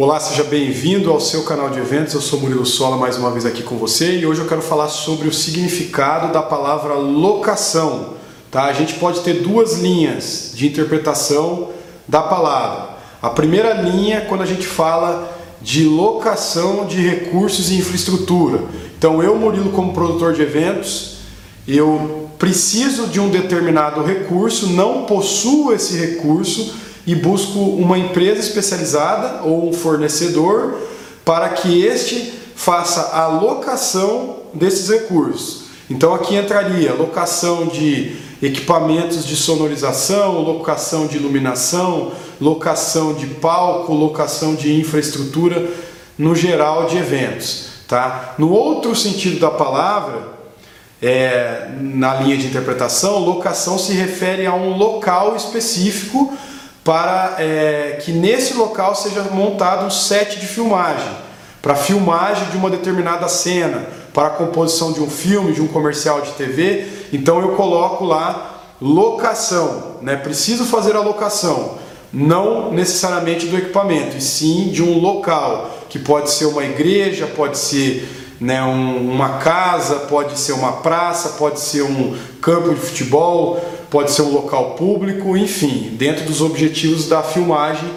Olá, seja bem-vindo ao seu canal de eventos. Eu sou Murilo Sola, mais uma vez aqui com você e hoje eu quero falar sobre o significado da palavra locação. Tá? A gente pode ter duas linhas de interpretação da palavra. A primeira linha é quando a gente fala de locação de recursos e infraestrutura. Então, eu, Murilo, como produtor de eventos, eu preciso de um determinado recurso, não possuo esse recurso e busco uma empresa especializada ou um fornecedor para que este faça a locação desses recursos. Então aqui entraria locação de equipamentos de sonorização, locação de iluminação, locação de palco, locação de infraestrutura no geral de eventos. Tá? No outro sentido da palavra, é, na linha de interpretação, locação se refere a um local específico para é, que nesse local seja montado um set de filmagem, para filmagem de uma determinada cena, para a composição de um filme, de um comercial de TV. Então eu coloco lá locação, né? Preciso fazer a locação, não necessariamente do equipamento, e sim de um local, que pode ser uma igreja, pode ser né, um, uma casa, pode ser uma praça, pode ser um campo de futebol, pode ser um local público, enfim, dentro dos objetivos da filmagem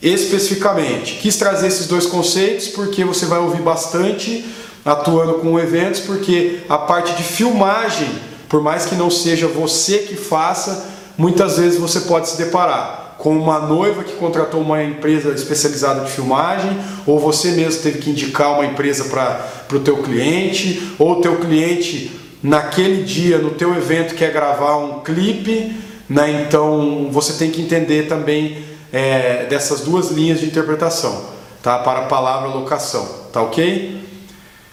especificamente. Quis trazer esses dois conceitos porque você vai ouvir bastante atuando com eventos, porque a parte de filmagem, por mais que não seja você que faça, muitas vezes você pode se deparar com uma noiva que contratou uma empresa especializada de filmagem, ou você mesmo teve que indicar uma empresa para o teu cliente, ou o teu cliente naquele dia, no teu evento, quer gravar um clipe, né? então você tem que entender também é, dessas duas linhas de interpretação, tá? para a palavra locação, tá ok?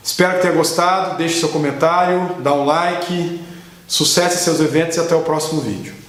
Espero que tenha gostado, deixe seu comentário, dá um like, sucesso em seus eventos e até o próximo vídeo.